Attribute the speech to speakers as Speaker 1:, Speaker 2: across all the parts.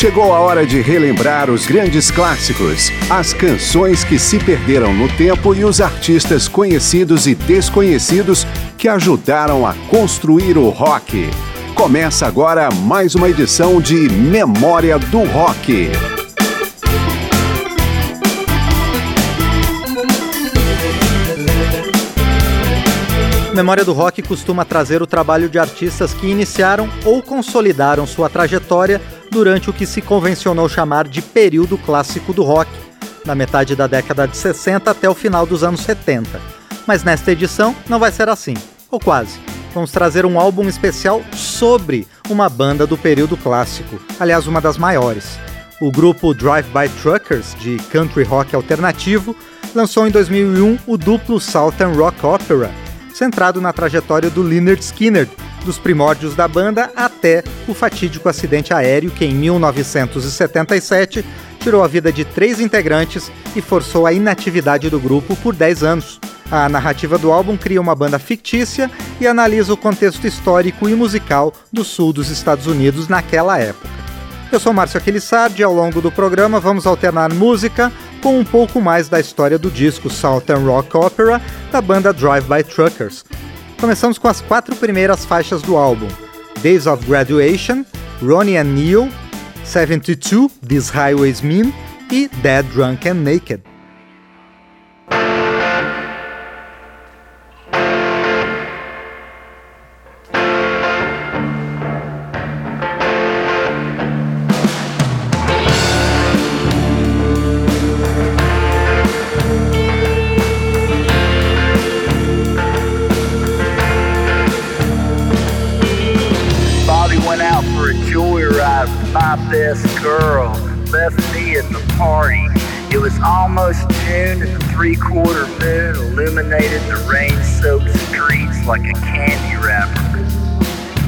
Speaker 1: Chegou a hora de relembrar os grandes clássicos, as canções que se perderam no tempo e os artistas conhecidos e desconhecidos que ajudaram a construir o rock. Começa agora mais uma edição de Memória do Rock.
Speaker 2: Memória do Rock costuma trazer o trabalho de artistas que iniciaram ou consolidaram sua trajetória durante o que se convencionou chamar de período clássico do rock, na metade da década de 60 até o final dos anos 70. Mas nesta edição não vai ser assim, ou quase. Vamos trazer um álbum especial sobre uma banda do período clássico, aliás, uma das maiores. O grupo Drive-By Truckers, de country rock alternativo, lançou em 2001 o duplo Southern Rock Opera, centrado na trajetória do Lynyrd Skynyrd, dos primórdios da banda até o fatídico acidente aéreo que, em 1977, tirou a vida de três integrantes e forçou a inatividade do grupo por 10 anos. A narrativa do álbum cria uma banda fictícia e analisa o contexto histórico e musical do sul dos Estados Unidos naquela época. Eu sou Márcio Aquilissardi e ao longo do programa vamos alternar música com um pouco mais da história do disco Southern Rock Opera da banda Drive-By Truckers. Começamos com as quatro primeiras faixas do álbum: Days of Graduation, Ronnie and Neil, 72, These Highways Mean e Dead, Drunk and Naked.
Speaker 3: Like a candy wrapper.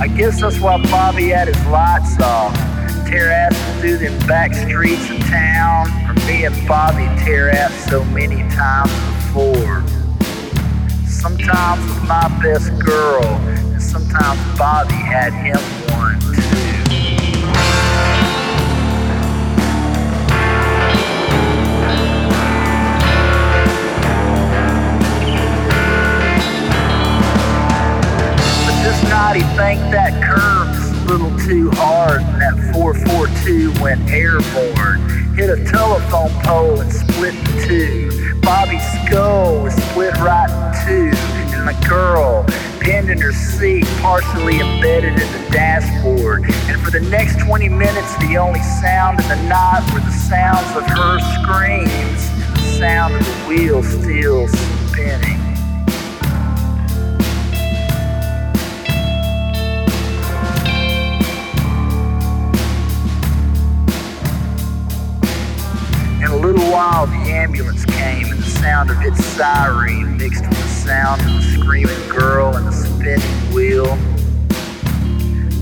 Speaker 3: I guess that's why Bobby had his lights off. Tear ass through them back streets of town. For me and Bobby tear ass so many times before. Sometimes with my best girl, and sometimes Bobby had him one too. Night he thanked that curve a little too hard, and that 442 went airborne. Hit a telephone pole and split in two. Bobby's skull was split right in two, and the girl pinned in her seat, partially embedded in the dashboard. And for the next 20 minutes, the only sound in the night were the sounds of her screams, and the sound of the wheel still spinning. Little while, the ambulance came, and the sound of its siren mixed with the sound of the screaming girl and the spinning wheel.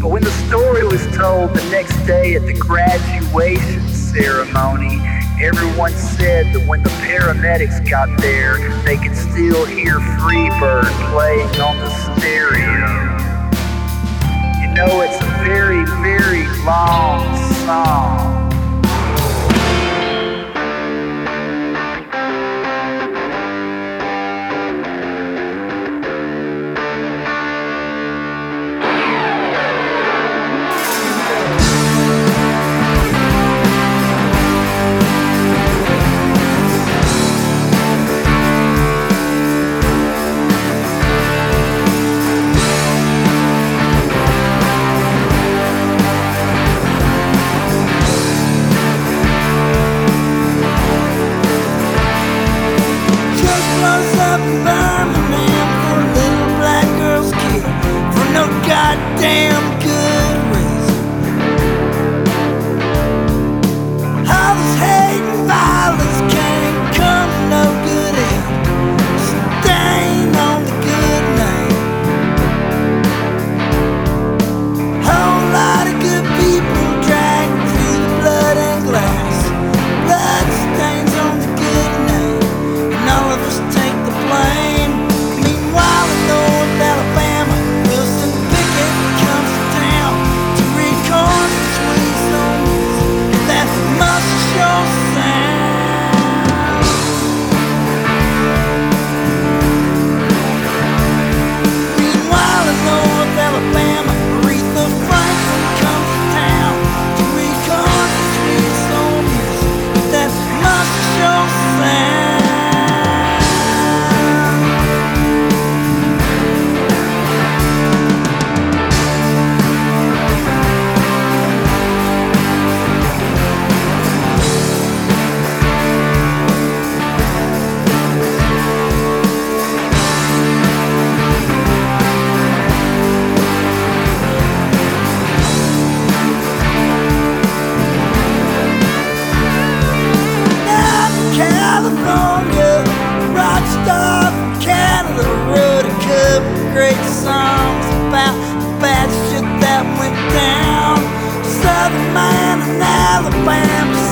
Speaker 3: But when the story was told the next day at the graduation ceremony, everyone said that when the paramedics got there, they could still hear Freebird playing on the stereo. You know, it's a very, very long song.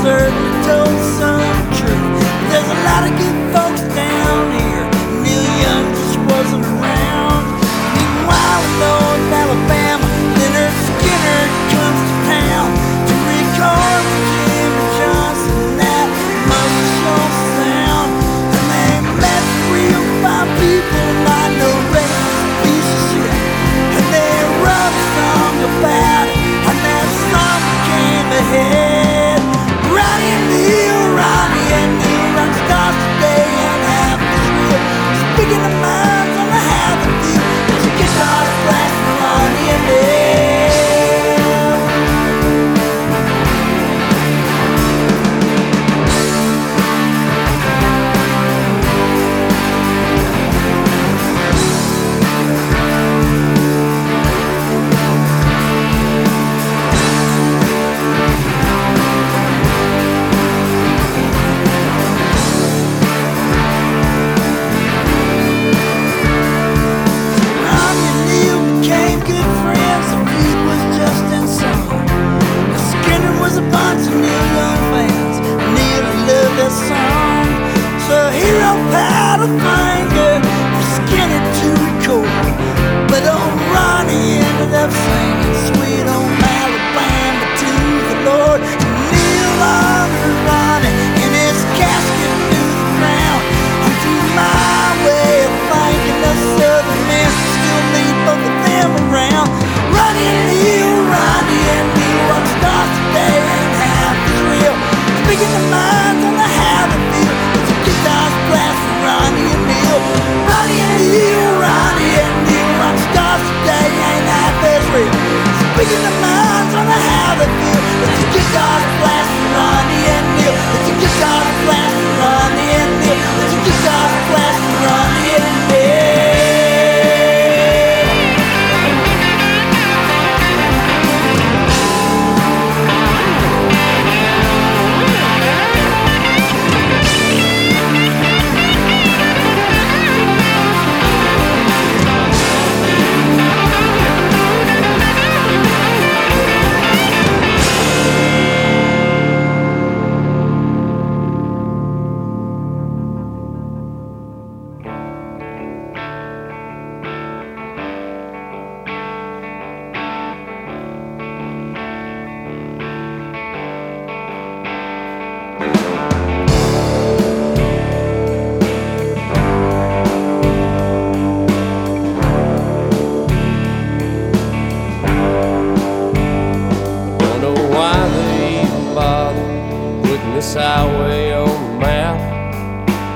Speaker 3: certain told some truth. There's a lot of good.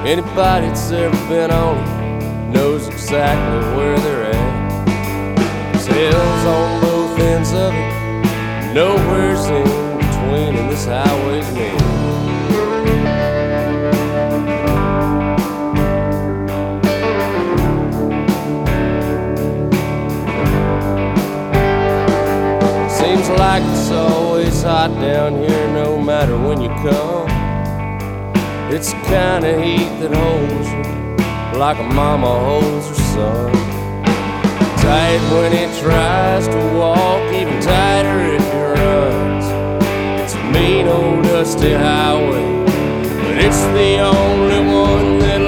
Speaker 4: Anybody that's ever been on it knows exactly where they're at. There's hills on both ends of it, nowhere's in between, and this highway's mean. Seems like it's always hot down here, no matter when you come. It's the kind of heat that holds you like a mama holds her son. Tight when he tries to walk, even tighter if he runs. It's a mean old dusty highway, but it's the only one that'll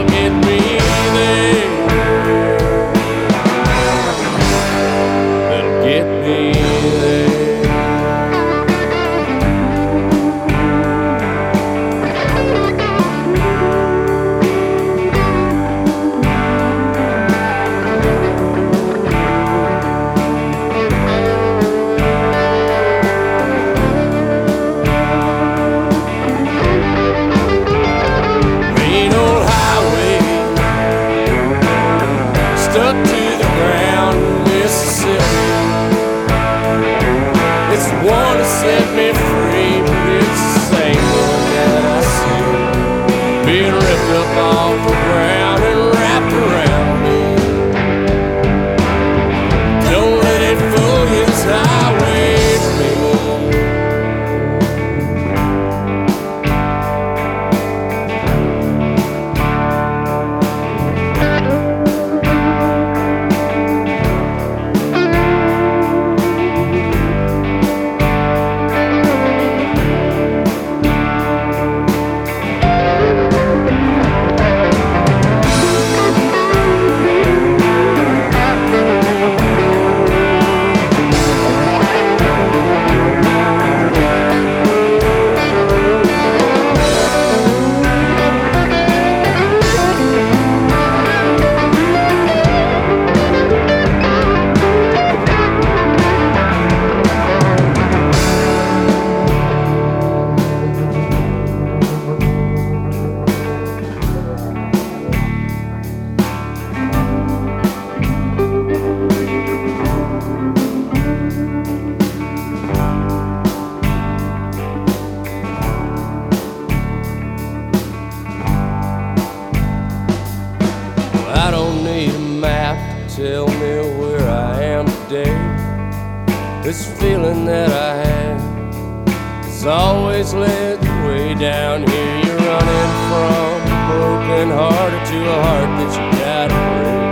Speaker 4: down here. You're running from a broken heart to a heart that you gotta break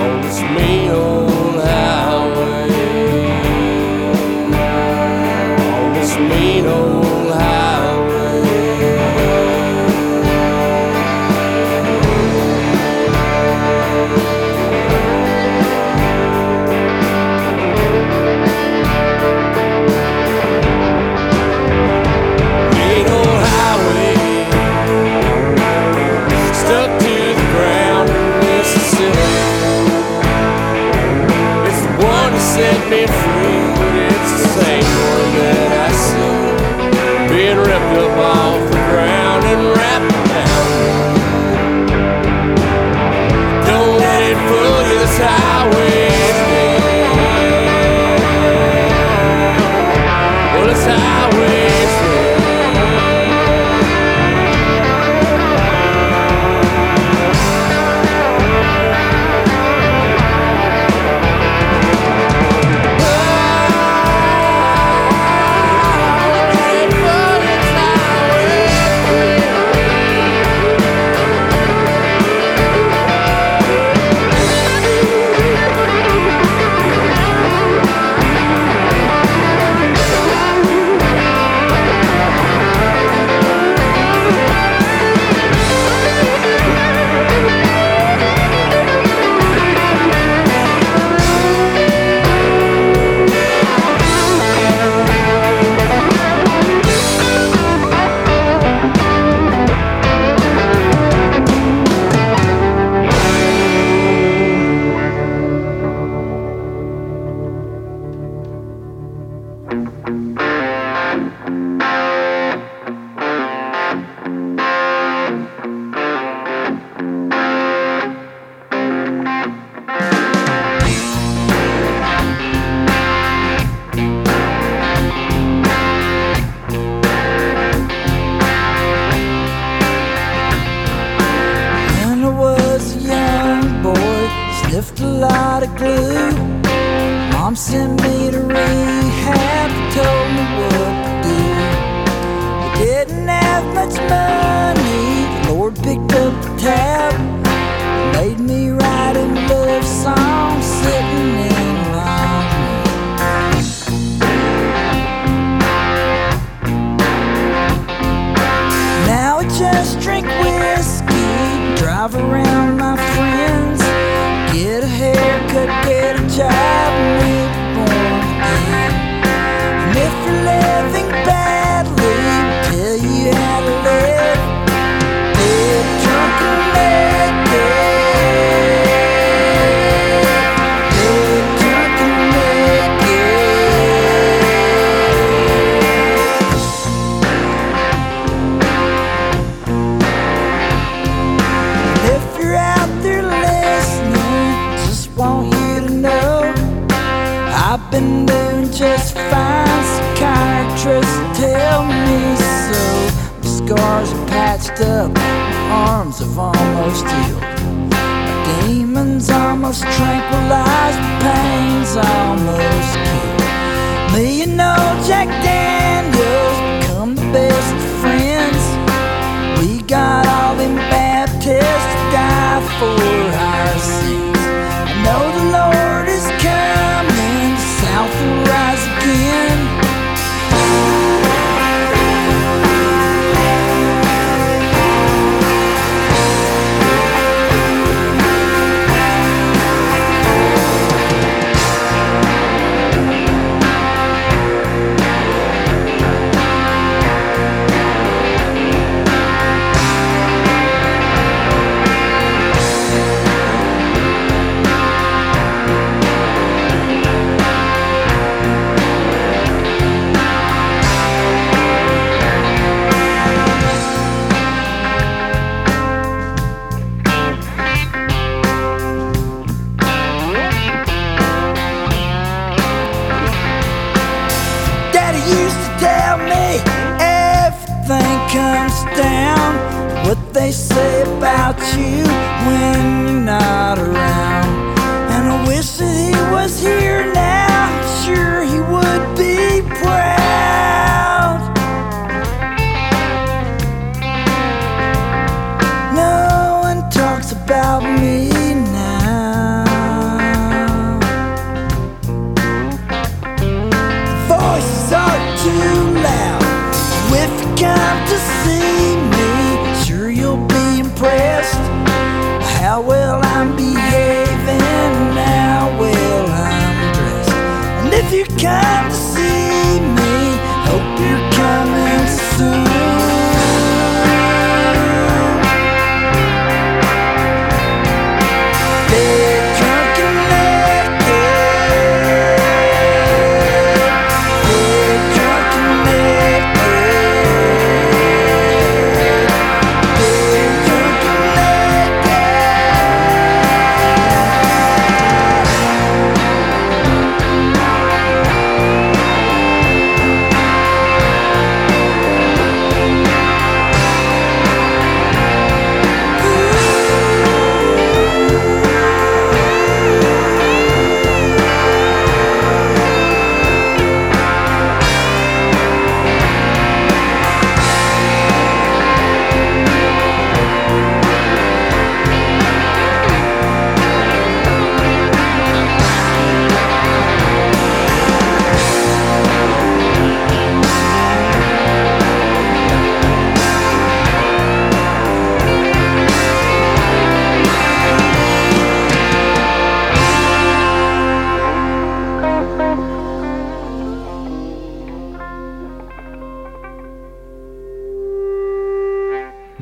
Speaker 4: on this mean old highway. On this mean old me free,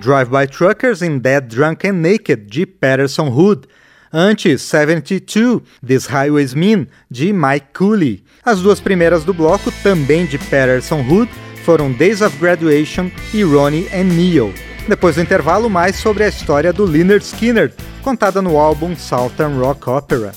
Speaker 2: Drive-By Truckers in Dead, Drunk and Naked, de Patterson Hood. Antes, 72, This Highways Mean, de Mike Cooley. As duas primeiras do bloco, também de Patterson Hood, foram Days of Graduation e Ronnie and Neil. Depois do intervalo, mais sobre a história do Leonard Skinner, contada no álbum Southern Rock Opera.